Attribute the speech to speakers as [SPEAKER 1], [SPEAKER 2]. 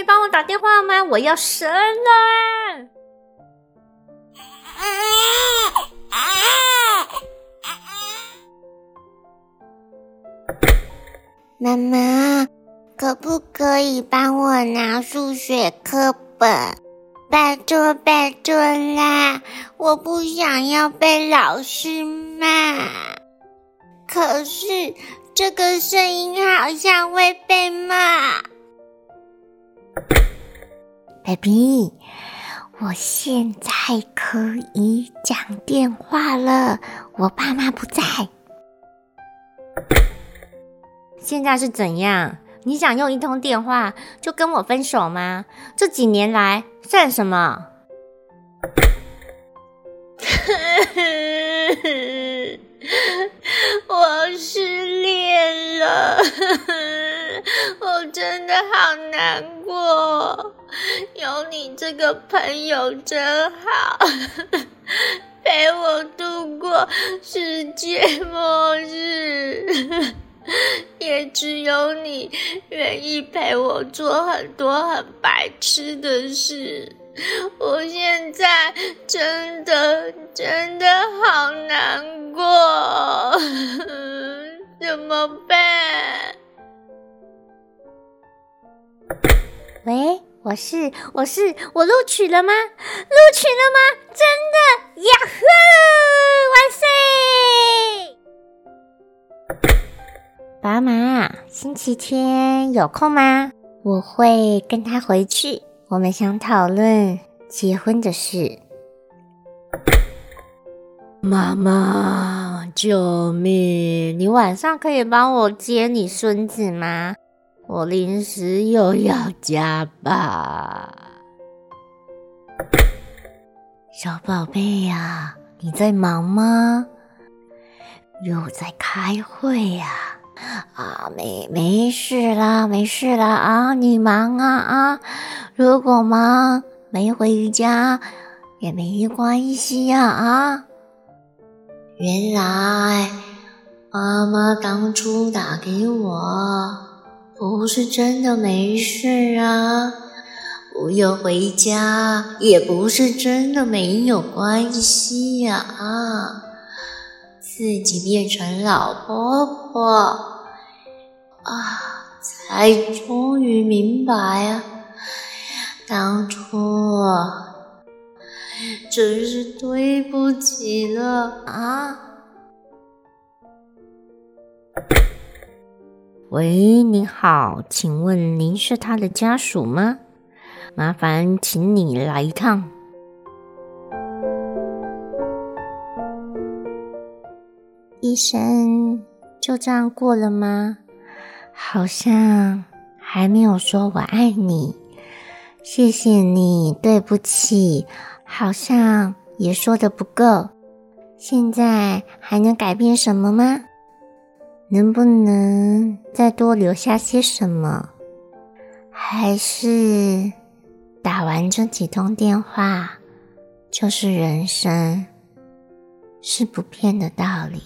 [SPEAKER 1] 以帮我打电话吗？我要生了！
[SPEAKER 2] 妈妈，可不可以帮我拿数学课本？拜托拜托啦！我不想要被老师骂。可是这个声音好像会被骂。baby，我现在可以讲电话了，我爸妈不在。
[SPEAKER 1] 现在是怎样？你想用一通电话就跟我分手吗？这几年来算什么？
[SPEAKER 3] 我失恋了，我真的好难过。有你这个朋友真好，陪我度过世界末日。也只有你愿意陪我做很多很白痴的事。我现在真的真的好难过，怎么办？
[SPEAKER 1] 喂，我是我是我录取了吗？录取了吗？真的呀呼！万岁！爸妈，星期天有空吗？我会跟他回去。我们想讨论结婚的事。妈妈，救命！你晚上可以帮我接你孙子吗？我临时又要加班。小宝贝呀，你在忙吗？又在开会呀？啊，没没事啦，没事啦啊！你忙啊啊！如果忙没回家也没关系呀啊！原来妈妈当初打给我不是真的没事啊，不用回家也不是真的没有关系呀啊！自己变成老婆婆。啊！才终于明白啊，当初真是对不起了啊！喂，你好，请问您是他的家属吗？麻烦请你来一趟。医生，就这样过了吗？好像还没有说我爱你，谢谢你，对不起，好像也说的不够。现在还能改变什么吗？能不能再多留下些什么？还是打完这几通电话就是人生，是不变的道理。